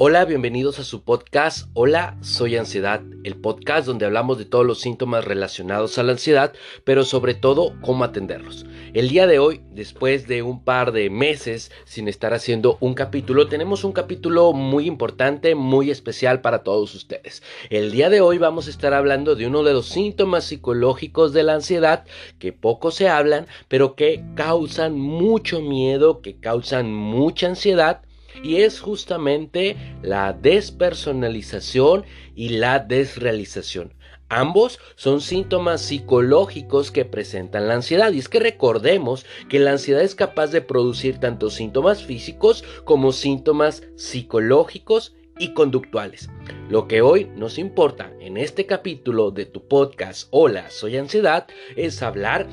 Hola, bienvenidos a su podcast. Hola, soy Ansiedad, el podcast donde hablamos de todos los síntomas relacionados a la ansiedad, pero sobre todo cómo atenderlos. El día de hoy, después de un par de meses sin estar haciendo un capítulo, tenemos un capítulo muy importante, muy especial para todos ustedes. El día de hoy vamos a estar hablando de uno de los síntomas psicológicos de la ansiedad que poco se hablan, pero que causan mucho miedo, que causan mucha ansiedad y es justamente la despersonalización y la desrealización. Ambos son síntomas psicológicos que presentan la ansiedad y es que recordemos que la ansiedad es capaz de producir tanto síntomas físicos como síntomas psicológicos y conductuales. Lo que hoy nos importa en este capítulo de tu podcast Hola, soy ansiedad es hablar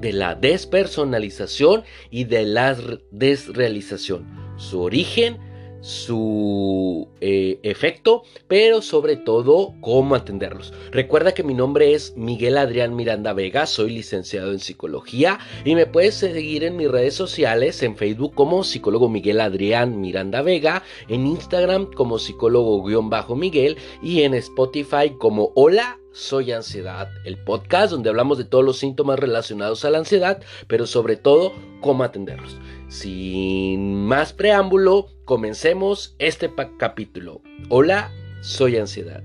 de la despersonalización y de la desrealización su origen, su eh, efecto, pero sobre todo cómo atenderlos. Recuerda que mi nombre es Miguel Adrián Miranda Vega, soy licenciado en psicología y me puedes seguir en mis redes sociales, en Facebook como psicólogo Miguel Adrián Miranda Vega, en Instagram como psicólogo-miguel y en Spotify como Hola soy Ansiedad, el podcast donde hablamos de todos los síntomas relacionados a la ansiedad, pero sobre todo cómo atenderlos. Sin más preámbulo, comencemos este capítulo. Hola, soy Ansiedad.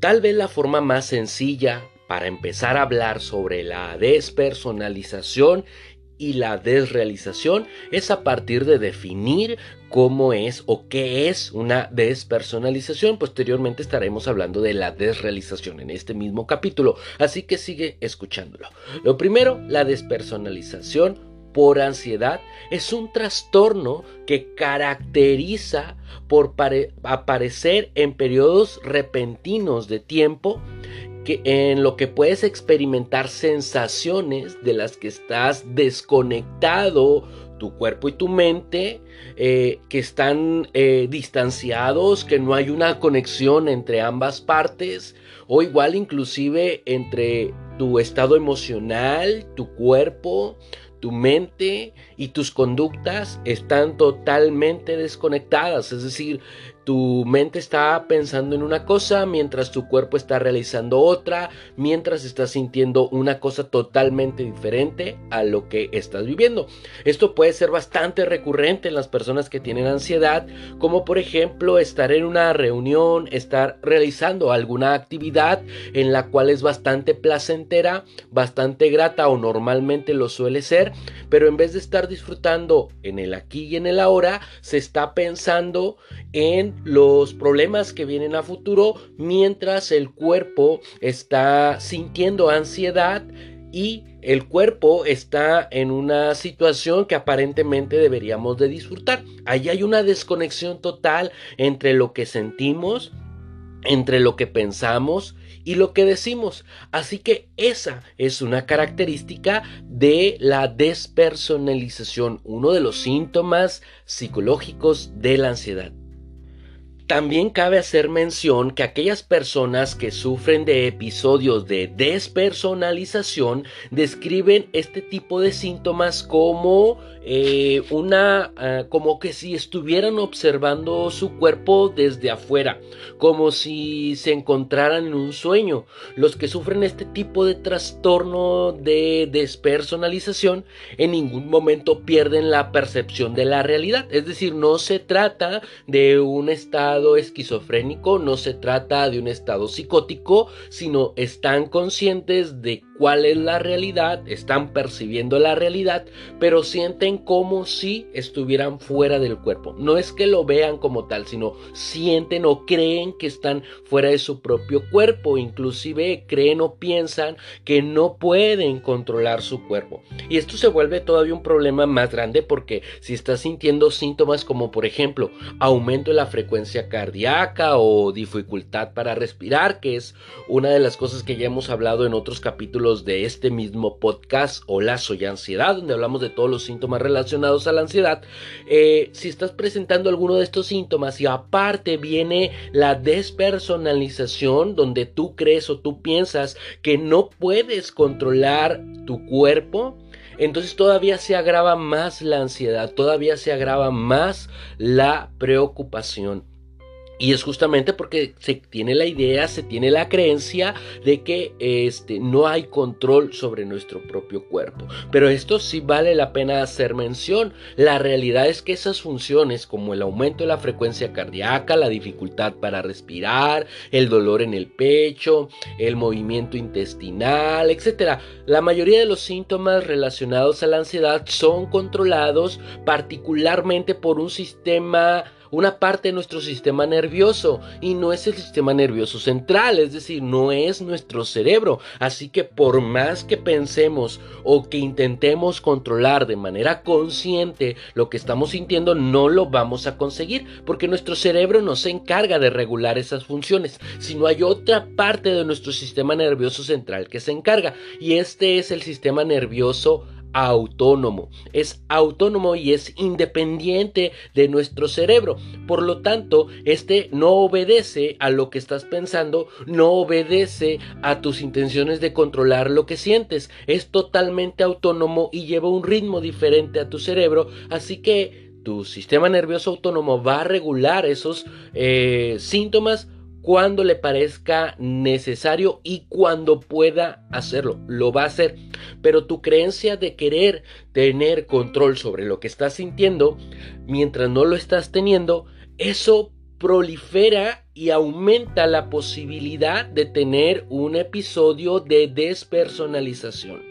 Tal vez la forma más sencilla para empezar a hablar sobre la despersonalización y la desrealización es a partir de definir cómo es o qué es una despersonalización. Posteriormente estaremos hablando de la desrealización en este mismo capítulo, así que sigue escuchándolo. Lo primero, la despersonalización por ansiedad es un trastorno que caracteriza por aparecer en periodos repentinos de tiempo que en lo que puedes experimentar sensaciones de las que estás desconectado tu cuerpo y tu mente eh, que están eh, distanciados, que no hay una conexión entre ambas partes o igual inclusive entre tu estado emocional, tu cuerpo, tu mente y tus conductas están totalmente desconectadas, es decir, tu mente está pensando en una cosa mientras tu cuerpo está realizando otra, mientras estás sintiendo una cosa totalmente diferente a lo que estás viviendo. Esto puede ser bastante recurrente en las personas que tienen ansiedad, como por ejemplo estar en una reunión, estar realizando alguna actividad en la cual es bastante placentera, bastante grata o normalmente lo suele ser, pero en vez de estar disfrutando en el aquí y en el ahora, se está pensando en los problemas que vienen a futuro mientras el cuerpo está sintiendo ansiedad y el cuerpo está en una situación que aparentemente deberíamos de disfrutar. Ahí hay una desconexión total entre lo que sentimos, entre lo que pensamos y lo que decimos. Así que esa es una característica de la despersonalización, uno de los síntomas psicológicos de la ansiedad. También cabe hacer mención que aquellas personas que sufren de episodios de despersonalización describen este tipo de síntomas como eh, una ah, como que si estuvieran observando su cuerpo desde afuera, como si se encontraran en un sueño. Los que sufren este tipo de trastorno de despersonalización en ningún momento pierden la percepción de la realidad, es decir, no se trata de un estado esquizofrénico, no se trata de un estado psicótico, sino están conscientes de cuál es la realidad, están percibiendo la realidad, pero sienten como si estuvieran fuera del cuerpo. No es que lo vean como tal, sino sienten o creen que están fuera de su propio cuerpo, inclusive creen o piensan que no pueden controlar su cuerpo. Y esto se vuelve todavía un problema más grande porque si estás sintiendo síntomas como por ejemplo aumento de la frecuencia cardíaca o dificultad para respirar, que es una de las cosas que ya hemos hablado en otros capítulos de este mismo podcast Hola Soy Ansiedad, donde hablamos de todos los síntomas relacionados a la ansiedad. Eh, si estás presentando alguno de estos síntomas y aparte viene la despersonalización, donde tú crees o tú piensas que no puedes controlar tu cuerpo, entonces todavía se agrava más la ansiedad, todavía se agrava más la preocupación. Y es justamente porque se tiene la idea, se tiene la creencia de que este, no hay control sobre nuestro propio cuerpo. Pero esto sí vale la pena hacer mención. La realidad es que esas funciones como el aumento de la frecuencia cardíaca, la dificultad para respirar, el dolor en el pecho, el movimiento intestinal, etc. La mayoría de los síntomas relacionados a la ansiedad son controlados particularmente por un sistema una parte de nuestro sistema nervioso y no es el sistema nervioso central, es decir, no es nuestro cerebro. Así que por más que pensemos o que intentemos controlar de manera consciente lo que estamos sintiendo, no lo vamos a conseguir porque nuestro cerebro no se encarga de regular esas funciones, sino hay otra parte de nuestro sistema nervioso central que se encarga y este es el sistema nervioso autónomo, es autónomo y es independiente de nuestro cerebro. Por lo tanto, este no obedece a lo que estás pensando, no obedece a tus intenciones de controlar lo que sientes. Es totalmente autónomo y lleva un ritmo diferente a tu cerebro, así que tu sistema nervioso autónomo va a regular esos eh, síntomas cuando le parezca necesario y cuando pueda hacerlo. Lo va a hacer. Pero tu creencia de querer tener control sobre lo que estás sintiendo, mientras no lo estás teniendo, eso prolifera y aumenta la posibilidad de tener un episodio de despersonalización.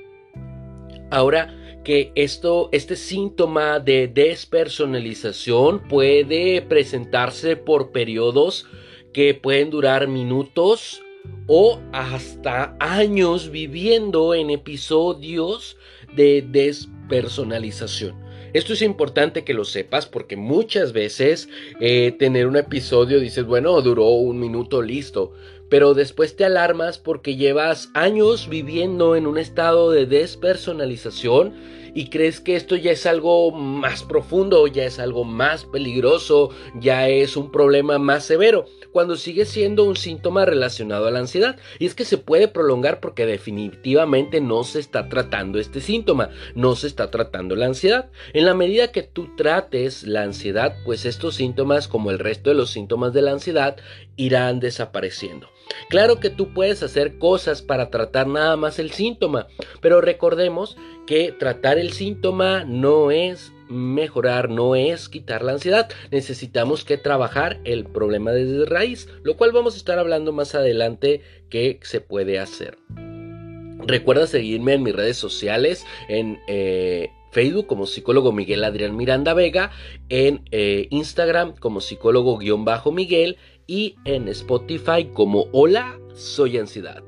Ahora que esto, este síntoma de despersonalización puede presentarse por periodos que pueden durar minutos o hasta años viviendo en episodios de despersonalización. Esto es importante que lo sepas porque muchas veces eh, tener un episodio dices, bueno, duró un minuto, listo. Pero después te alarmas porque llevas años viviendo en un estado de despersonalización y crees que esto ya es algo más profundo, ya es algo más peligroso, ya es un problema más severo, cuando sigue siendo un síntoma relacionado a la ansiedad. Y es que se puede prolongar porque definitivamente no se está tratando este síntoma, no se está tratando la ansiedad. En la medida que tú trates la ansiedad, pues estos síntomas, como el resto de los síntomas de la ansiedad, irán desapareciendo. Claro que tú puedes hacer cosas para tratar nada más el síntoma, pero recordemos que tratar el síntoma no es mejorar, no es quitar la ansiedad. Necesitamos que trabajar el problema desde raíz, lo cual vamos a estar hablando más adelante que se puede hacer. Recuerda seguirme en mis redes sociales, en eh, Facebook como psicólogo Miguel Adrián Miranda Vega, en eh, Instagram como psicólogo-miguel y en Spotify como Hola, soy ansiedad.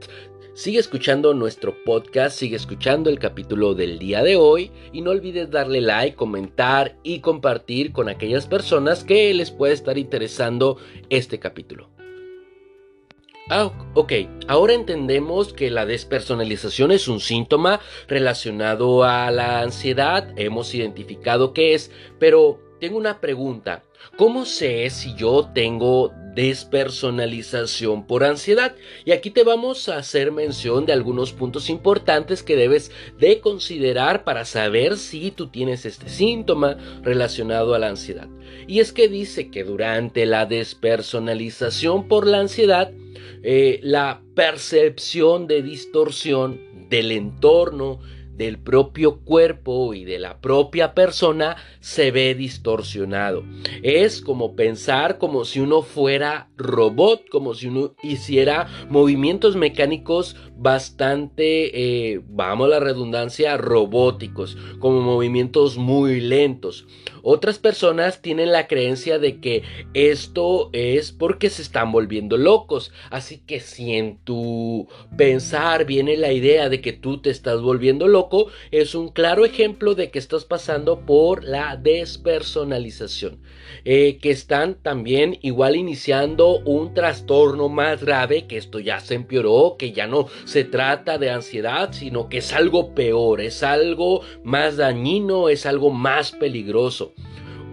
Sigue escuchando nuestro podcast, sigue escuchando el capítulo del día de hoy y no olvides darle like, comentar y compartir con aquellas personas que les puede estar interesando este capítulo. Ah, ok, ahora entendemos que la despersonalización es un síntoma relacionado a la ansiedad, hemos identificado qué es, pero tengo una pregunta. ¿Cómo sé si yo tengo despersonalización por ansiedad? Y aquí te vamos a hacer mención de algunos puntos importantes que debes de considerar para saber si tú tienes este síntoma relacionado a la ansiedad. Y es que dice que durante la despersonalización por la ansiedad, eh, la percepción de distorsión del entorno, del propio cuerpo y de la propia persona se ve distorsionado. Es como pensar como si uno fuera robot, como si uno hiciera movimientos mecánicos bastante, eh, vamos a la redundancia, robóticos, como movimientos muy lentos. Otras personas tienen la creencia de que esto es porque se están volviendo locos. Así que si en tu pensar viene la idea de que tú te estás volviendo loco, es un claro ejemplo de que estás pasando por la despersonalización. Eh, que están también igual iniciando un trastorno más grave, que esto ya se empeoró, que ya no se trata de ansiedad, sino que es algo peor, es algo más dañino, es algo más peligroso.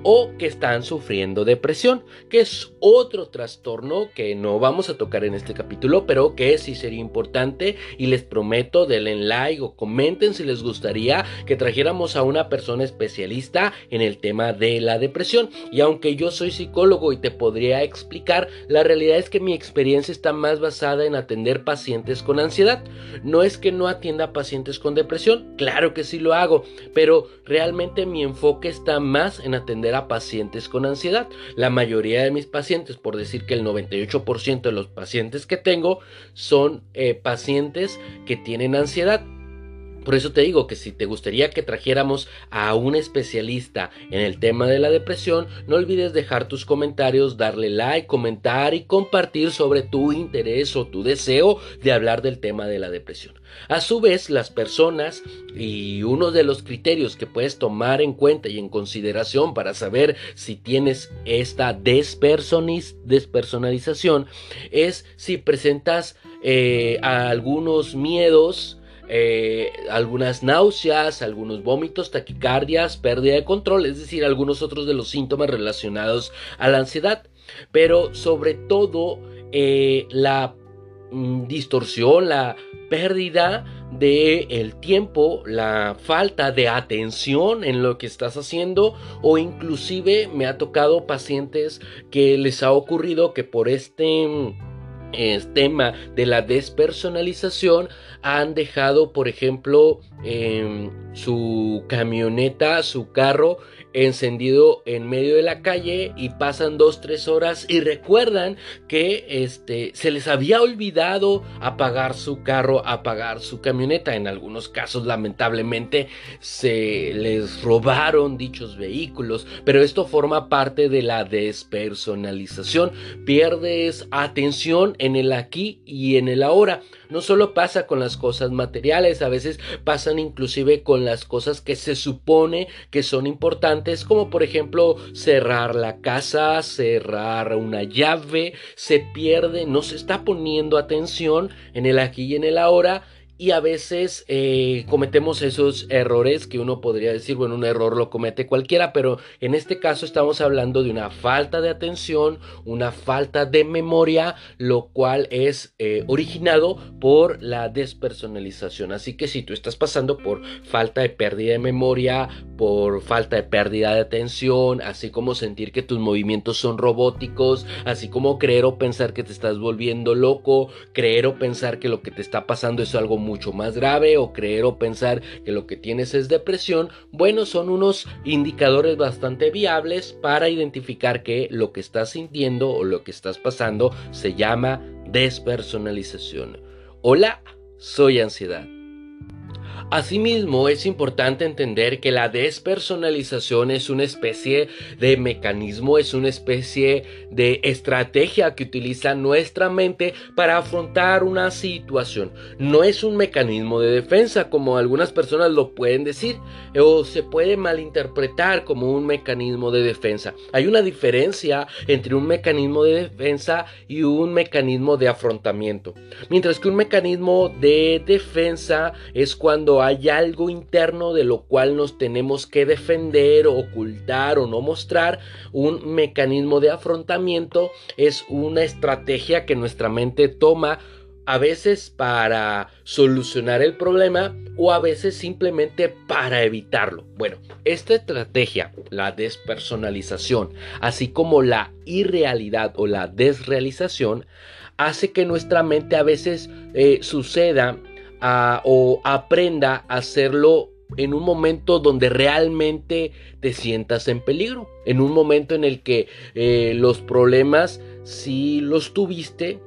O que están sufriendo depresión, que es otro trastorno que no vamos a tocar en este capítulo, pero que sí sería importante y les prometo denle like o comenten si les gustaría que trajéramos a una persona especialista en el tema de la depresión. Y aunque yo soy psicólogo y te podría explicar, la realidad es que mi experiencia está más basada en atender pacientes con ansiedad. No es que no atienda pacientes con depresión, claro que sí lo hago, pero realmente mi enfoque está más en atender a pacientes con ansiedad. La mayoría de mis pacientes, por decir que el 98% de los pacientes que tengo, son eh, pacientes que tienen ansiedad. Por eso te digo que si te gustaría que trajéramos a un especialista en el tema de la depresión, no olvides dejar tus comentarios, darle like, comentar y compartir sobre tu interés o tu deseo de hablar del tema de la depresión. A su vez, las personas y uno de los criterios que puedes tomar en cuenta y en consideración para saber si tienes esta despersonalización es si presentas eh, algunos miedos, eh, algunas náuseas, algunos vómitos, taquicardias, pérdida de control, es decir, algunos otros de los síntomas relacionados a la ansiedad. Pero sobre todo eh, la distorsión, la pérdida de el tiempo, la falta de atención en lo que estás haciendo o inclusive me ha tocado pacientes que les ha ocurrido que por este el tema de la despersonalización han dejado, por ejemplo, em, su camioneta, su carro encendido en medio de la calle y pasan dos, tres horas y recuerdan que este, se les había olvidado apagar su carro, apagar su camioneta. En algunos casos, lamentablemente, se les robaron dichos vehículos, pero esto forma parte de la despersonalización. Pierdes atención en el aquí y en el ahora. No solo pasa con las cosas materiales, a veces pasan inclusive con las cosas que se supone que son importantes, como por ejemplo cerrar la casa, cerrar una llave, se pierde, no se está poniendo atención en el aquí y en el ahora y a veces eh, cometemos esos errores que uno podría decir, bueno, un error lo comete cualquiera, pero en este caso estamos hablando de una falta de atención, una falta de memoria, lo cual es eh, originado por la despersonalización. Así que si tú estás pasando por falta de pérdida de memoria, por falta de pérdida de atención, así como sentir que tus movimientos son robóticos, así como creer o pensar que te estás volviendo loco, creer o pensar que lo que te está pasando es algo muy mucho más grave o creer o pensar que lo que tienes es depresión, bueno, son unos indicadores bastante viables para identificar que lo que estás sintiendo o lo que estás pasando se llama despersonalización. Hola, soy ansiedad. Asimismo, es importante entender que la despersonalización es una especie de mecanismo, es una especie de estrategia que utiliza nuestra mente para afrontar una situación. No es un mecanismo de defensa como algunas personas lo pueden decir o se puede malinterpretar como un mecanismo de defensa. Hay una diferencia entre un mecanismo de defensa y un mecanismo de afrontamiento. Mientras que un mecanismo de defensa es cuando hay algo interno de lo cual nos tenemos que defender, ocultar o no mostrar, un mecanismo de afrontamiento es una estrategia que nuestra mente toma a veces para solucionar el problema o a veces simplemente para evitarlo. Bueno, esta estrategia, la despersonalización, así como la irrealidad o la desrealización, hace que nuestra mente a veces eh, suceda o aprenda a hacerlo en un momento donde realmente te sientas en peligro, en un momento en el que eh, los problemas, si los tuviste,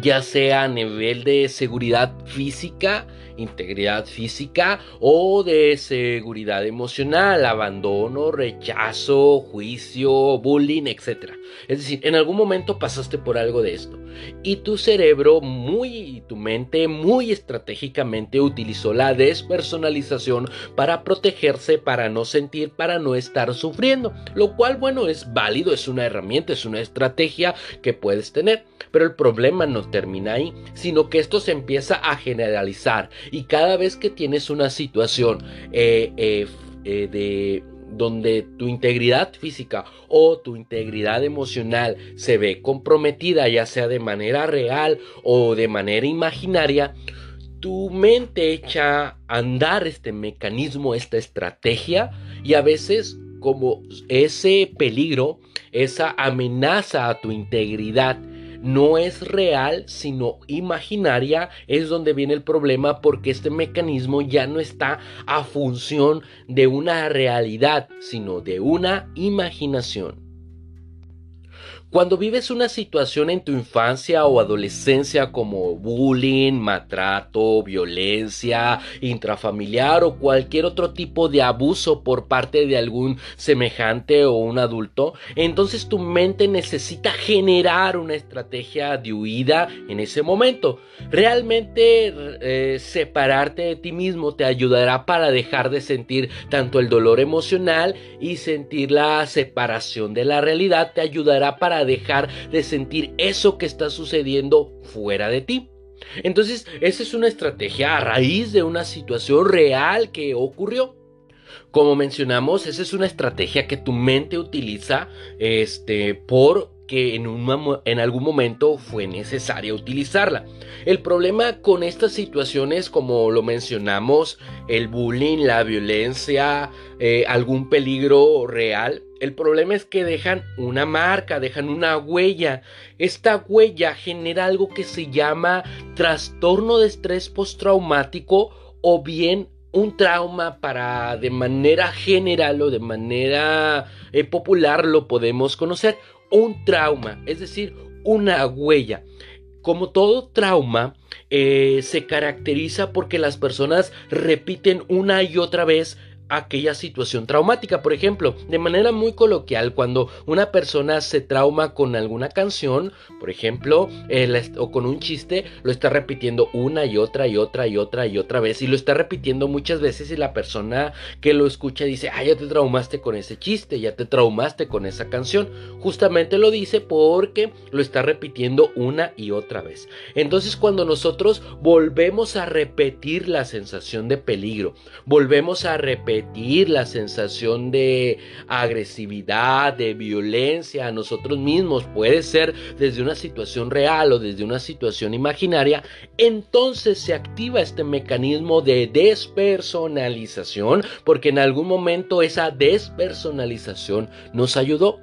ya sea a nivel de seguridad física, integridad física o de seguridad emocional, abandono, rechazo, juicio, bullying, etc. Es decir, en algún momento pasaste por algo de esto y tu cerebro muy, tu mente muy estratégicamente utilizó la despersonalización para protegerse, para no sentir, para no estar sufriendo, lo cual bueno es válido, es una herramienta, es una estrategia que puedes tener, pero el problema no termina ahí, sino que esto se empieza a generalizar y cada vez que tienes una situación eh, eh, eh, de donde tu integridad física o tu integridad emocional se ve comprometida, ya sea de manera real o de manera imaginaria, tu mente echa a andar este mecanismo, esta estrategia, y a veces como ese peligro, esa amenaza a tu integridad, no es real, sino imaginaria, es donde viene el problema porque este mecanismo ya no está a función de una realidad, sino de una imaginación. Cuando vives una situación en tu infancia o adolescencia como bullying, maltrato, violencia intrafamiliar o cualquier otro tipo de abuso por parte de algún semejante o un adulto, entonces tu mente necesita generar una estrategia de huida en ese momento. Realmente eh, separarte de ti mismo te ayudará para dejar de sentir tanto el dolor emocional y sentir la separación de la realidad, te ayudará para dejar de sentir eso que está sucediendo fuera de ti. Entonces, esa es una estrategia a raíz de una situación real que ocurrió. Como mencionamos, esa es una estrategia que tu mente utiliza este, por que en, un, en algún momento fue necesaria utilizarla. El problema con estas situaciones, como lo mencionamos, el bullying, la violencia, eh, algún peligro real, el problema es que dejan una marca, dejan una huella. Esta huella genera algo que se llama trastorno de estrés postraumático o bien un trauma para de manera general o de manera eh, popular lo podemos conocer un trauma, es decir, una huella. Como todo trauma, eh, se caracteriza porque las personas repiten una y otra vez aquella situación traumática. Por ejemplo, de manera muy coloquial, cuando una persona se trauma con alguna canción, por ejemplo, o con un chiste, lo está repitiendo una y otra y otra y otra y otra vez. Y lo está repitiendo muchas veces y la persona que lo escucha dice, ah, ya te traumaste con ese chiste, ya te traumaste con esa canción. Justamente lo dice porque lo está repitiendo una y otra vez. Entonces cuando nosotros volvemos a repetir la sensación de peligro, volvemos a repetir la sensación de agresividad, de violencia a nosotros mismos, puede ser desde una situación real o desde una situación imaginaria, entonces se activa este mecanismo de despersonalización, porque en algún momento esa despersonalización nos ayudó.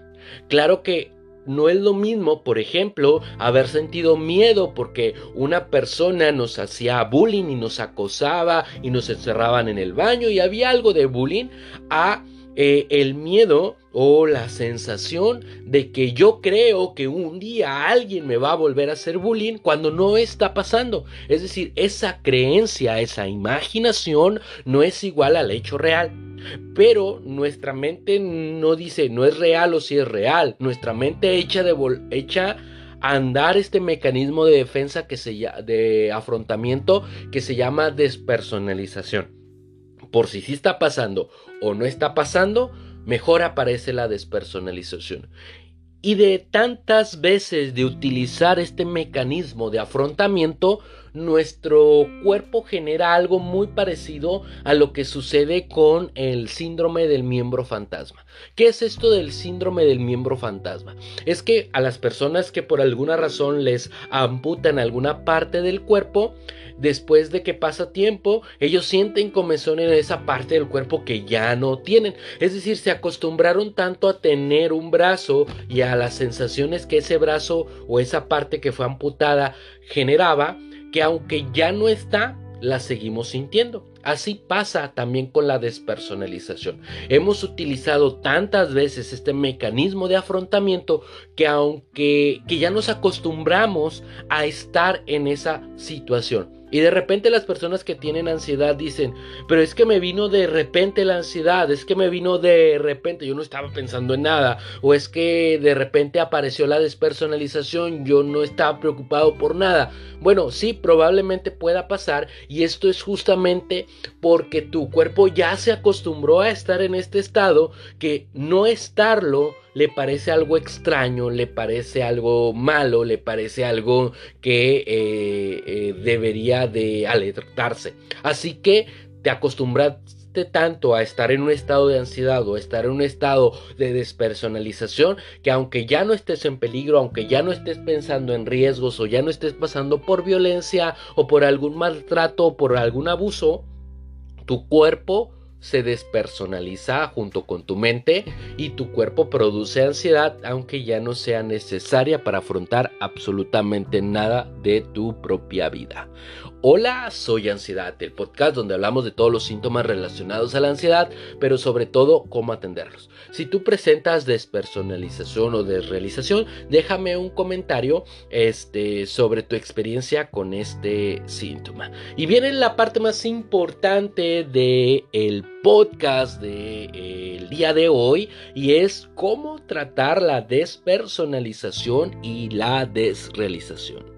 Claro que no es lo mismo, por ejemplo, haber sentido miedo porque una persona nos hacía bullying y nos acosaba y nos encerraban en el baño y había algo de bullying a eh, el miedo o la sensación de que yo creo que un día alguien me va a volver a hacer bullying cuando no está pasando. Es decir, esa creencia, esa imaginación no es igual al hecho real. Pero nuestra mente no dice no es real o si es real. Nuestra mente echa, de echa a andar este mecanismo de defensa que se de afrontamiento que se llama despersonalización por si sí está pasando o no está pasando, mejor aparece la despersonalización. Y de tantas veces de utilizar este mecanismo de afrontamiento, nuestro cuerpo genera algo muy parecido a lo que sucede con el síndrome del miembro fantasma. ¿Qué es esto del síndrome del miembro fantasma? Es que a las personas que por alguna razón les amputan alguna parte del cuerpo, después de que pasa tiempo, ellos sienten comezón en esa parte del cuerpo que ya no tienen. Es decir, se acostumbraron tanto a tener un brazo y a las sensaciones que ese brazo o esa parte que fue amputada generaba, que aunque ya no está, la seguimos sintiendo. Así pasa también con la despersonalización. Hemos utilizado tantas veces este mecanismo de afrontamiento que aunque que ya nos acostumbramos a estar en esa situación. Y de repente las personas que tienen ansiedad dicen, pero es que me vino de repente la ansiedad, es que me vino de repente, yo no estaba pensando en nada, o es que de repente apareció la despersonalización, yo no estaba preocupado por nada. Bueno, sí, probablemente pueda pasar y esto es justamente porque tu cuerpo ya se acostumbró a estar en este estado que no estarlo le parece algo extraño, le parece algo malo, le parece algo que eh, eh, debería de alertarse. Así que te acostumbras acostumbraste tanto a estar en un estado de ansiedad o estar en un estado de despersonalización que aunque ya no estés en peligro, aunque ya no estés pensando en riesgos o ya no estés pasando por violencia o por algún maltrato o por algún abuso, tu cuerpo se despersonaliza junto con tu mente y tu cuerpo produce ansiedad aunque ya no sea necesaria para afrontar absolutamente nada de tu propia vida. Hola, soy Ansiedad, el podcast donde hablamos de todos los síntomas relacionados a la ansiedad, pero sobre todo cómo atenderlos. Si tú presentas despersonalización o desrealización, déjame un comentario este, sobre tu experiencia con este síntoma. Y viene la parte más importante del el podcast del día de hoy y es cómo tratar la despersonalización y la desrealización.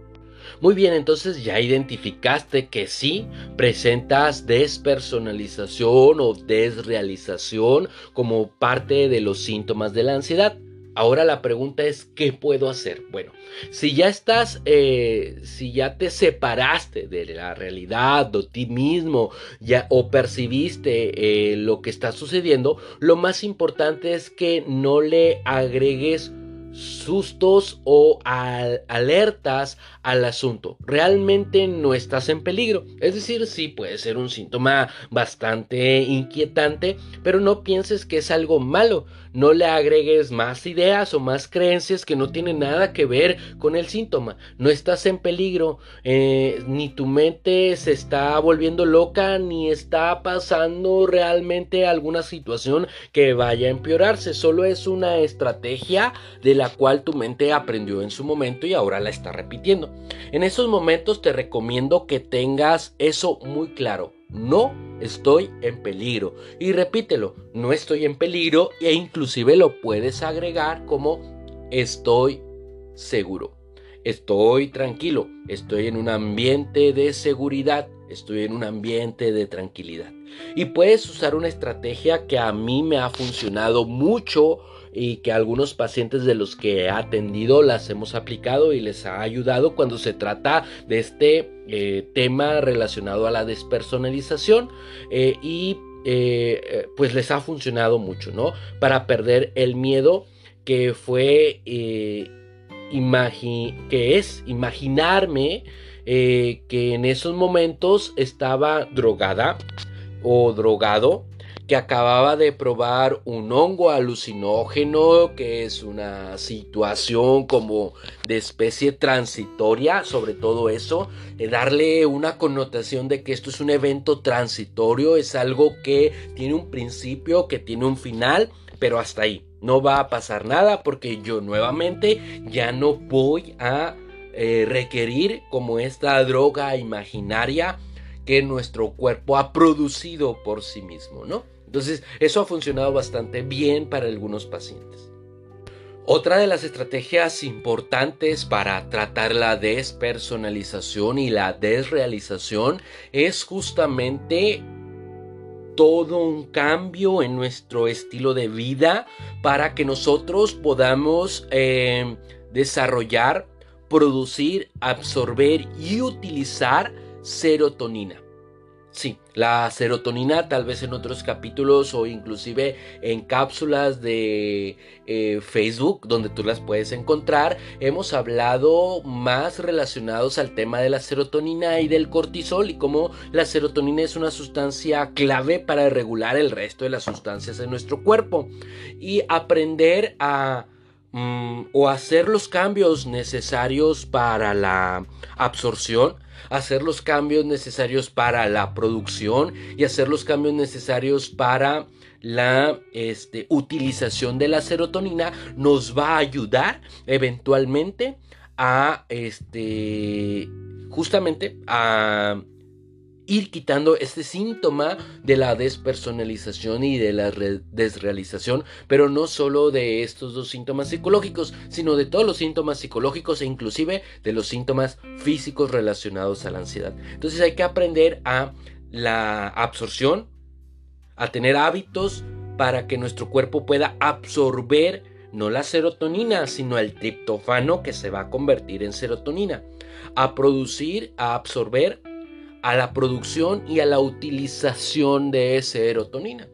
Muy bien, entonces ya identificaste que sí presentas despersonalización o desrealización como parte de los síntomas de la ansiedad. Ahora la pregunta es, ¿qué puedo hacer? Bueno, si ya estás, eh, si ya te separaste de la realidad, de ti mismo, ya, o percibiste eh, lo que está sucediendo, lo más importante es que no le agregues sustos o alertas al asunto. Realmente no estás en peligro. Es decir, sí puede ser un síntoma bastante inquietante, pero no pienses que es algo malo. No le agregues más ideas o más creencias que no tienen nada que ver con el síntoma. No estás en peligro, eh, ni tu mente se está volviendo loca, ni está pasando realmente alguna situación que vaya a empeorarse. Solo es una estrategia de la cual tu mente aprendió en su momento y ahora la está repitiendo. En esos momentos te recomiendo que tengas eso muy claro no estoy en peligro. Y repítelo, no estoy en peligro e inclusive lo puedes agregar como estoy seguro. Estoy tranquilo, estoy en un ambiente de seguridad, estoy en un ambiente de tranquilidad. Y puedes usar una estrategia que a mí me ha funcionado mucho y que algunos pacientes de los que he atendido las hemos aplicado y les ha ayudado cuando se trata de este eh, tema relacionado a la despersonalización eh, y eh, pues les ha funcionado mucho, ¿no? Para perder el miedo que fue que es imaginarme que en esos momentos estaba drogada o drogado acababa de probar un hongo alucinógeno, que es una situación como de especie transitoria, sobre todo eso, darle una connotación de que esto es un evento transitorio, es algo que tiene un principio, que tiene un final, pero hasta ahí. No va a pasar nada porque yo nuevamente ya no voy a eh, requerir como esta droga imaginaria que nuestro cuerpo ha producido por sí mismo, ¿no? Entonces, eso ha funcionado bastante bien para algunos pacientes. Otra de las estrategias importantes para tratar la despersonalización y la desrealización es justamente todo un cambio en nuestro estilo de vida para que nosotros podamos eh, desarrollar, producir, absorber y utilizar serotonina. Sí, la serotonina tal vez en otros capítulos o inclusive en cápsulas de eh, Facebook donde tú las puedes encontrar hemos hablado más relacionados al tema de la serotonina y del cortisol y cómo la serotonina es una sustancia clave para regular el resto de las sustancias en nuestro cuerpo. Y aprender a mm, o hacer los cambios necesarios para la absorción hacer los cambios necesarios para la producción y hacer los cambios necesarios para la este, utilización de la serotonina nos va a ayudar eventualmente a este justamente a ir quitando este síntoma de la despersonalización y de la desrealización, pero no solo de estos dos síntomas psicológicos, sino de todos los síntomas psicológicos e inclusive de los síntomas físicos relacionados a la ansiedad. Entonces hay que aprender a la absorción, a tener hábitos para que nuestro cuerpo pueda absorber no la serotonina, sino el triptofano que se va a convertir en serotonina, a producir, a absorber a la producción y a la utilización de serotonina.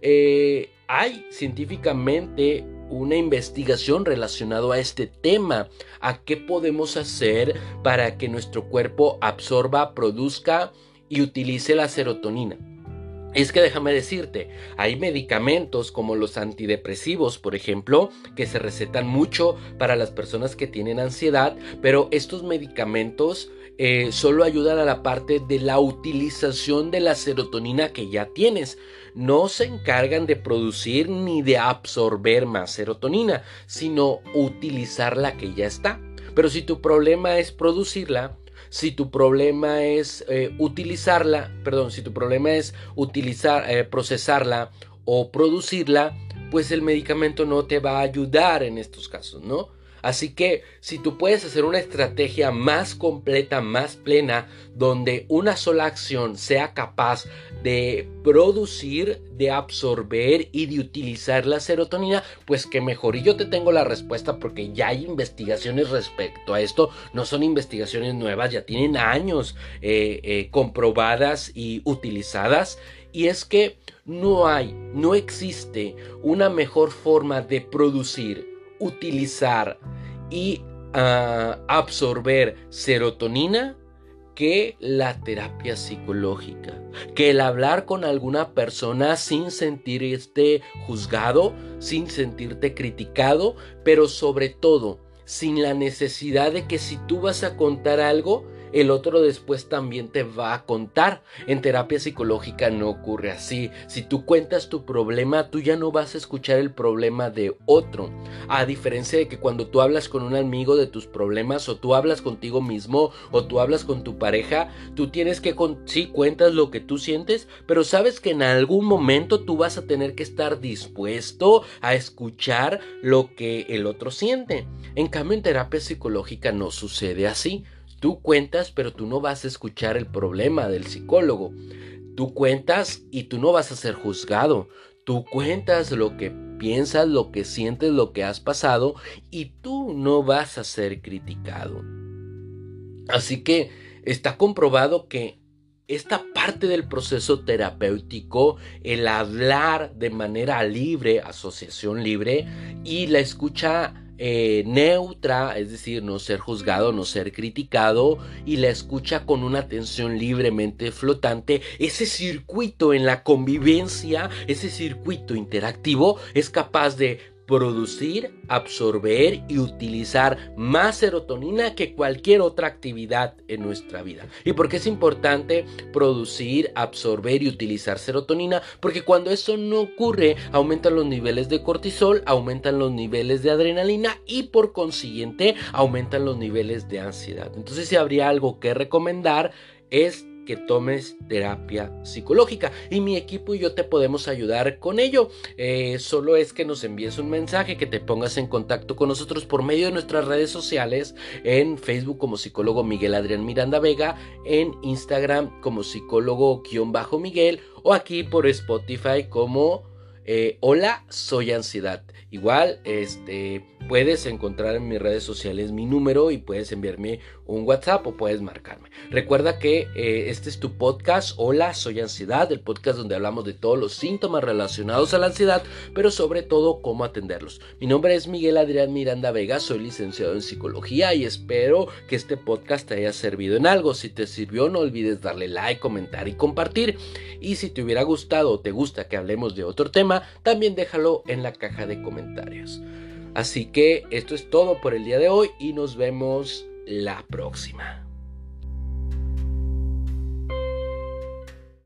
Eh, hay científicamente una investigación relacionada a este tema, a qué podemos hacer para que nuestro cuerpo absorba, produzca y utilice la serotonina. Es que déjame decirte, hay medicamentos como los antidepresivos, por ejemplo, que se recetan mucho para las personas que tienen ansiedad, pero estos medicamentos eh, solo ayudan a la parte de la utilización de la serotonina que ya tienes. No se encargan de producir ni de absorber más serotonina, sino utilizar la que ya está. Pero si tu problema es producirla, si tu problema es eh, utilizarla, perdón, si tu problema es utilizar, eh, procesarla o producirla, pues el medicamento no te va a ayudar en estos casos, ¿no? Así que si tú puedes hacer una estrategia más completa, más plena, donde una sola acción sea capaz de producir, de absorber y de utilizar la serotonina, pues que mejor. Y yo te tengo la respuesta porque ya hay investigaciones respecto a esto. No son investigaciones nuevas, ya tienen años eh, eh, comprobadas y utilizadas. Y es que no hay, no existe una mejor forma de producir utilizar y ah, absorber serotonina que la terapia psicológica, que el hablar con alguna persona sin sentirte juzgado, sin sentirte criticado, pero sobre todo sin la necesidad de que si tú vas a contar algo, el otro después también te va a contar. En terapia psicológica no ocurre así. Si tú cuentas tu problema, tú ya no vas a escuchar el problema de otro. A diferencia de que cuando tú hablas con un amigo de tus problemas o tú hablas contigo mismo o tú hablas con tu pareja, tú tienes que, con sí, cuentas lo que tú sientes, pero sabes que en algún momento tú vas a tener que estar dispuesto a escuchar lo que el otro siente. En cambio, en terapia psicológica no sucede así. Tú cuentas, pero tú no vas a escuchar el problema del psicólogo. Tú cuentas y tú no vas a ser juzgado. Tú cuentas lo que piensas, lo que sientes, lo que has pasado y tú no vas a ser criticado. Así que está comprobado que esta parte del proceso terapéutico, el hablar de manera libre, asociación libre y la escucha eh, neutra, es decir, no ser juzgado, no ser criticado, y la escucha con una atención libremente flotante, ese circuito en la convivencia, ese circuito interactivo es capaz de producir, absorber y utilizar más serotonina que cualquier otra actividad en nuestra vida. ¿Y por qué es importante producir, absorber y utilizar serotonina? Porque cuando eso no ocurre, aumentan los niveles de cortisol, aumentan los niveles de adrenalina y por consiguiente aumentan los niveles de ansiedad. Entonces si habría algo que recomendar es que tomes terapia psicológica y mi equipo y yo te podemos ayudar con ello. Eh, solo es que nos envíes un mensaje, que te pongas en contacto con nosotros por medio de nuestras redes sociales, en Facebook como psicólogo Miguel Adrián Miranda Vega, en Instagram como psicólogo-miguel o aquí por Spotify como eh, Hola, soy ansiedad. Igual, este, puedes encontrar en mis redes sociales mi número y puedes enviarme un WhatsApp o puedes marcarme. Recuerda que eh, este es tu podcast, Hola, soy ansiedad, el podcast donde hablamos de todos los síntomas relacionados a la ansiedad, pero sobre todo cómo atenderlos. Mi nombre es Miguel Adrián Miranda Vega, soy licenciado en psicología y espero que este podcast te haya servido en algo. Si te sirvió, no olvides darle like, comentar y compartir. Y si te hubiera gustado o te gusta que hablemos de otro tema, también déjalo en la caja de comentarios comentarios. Así que esto es todo por el día de hoy y nos vemos la próxima.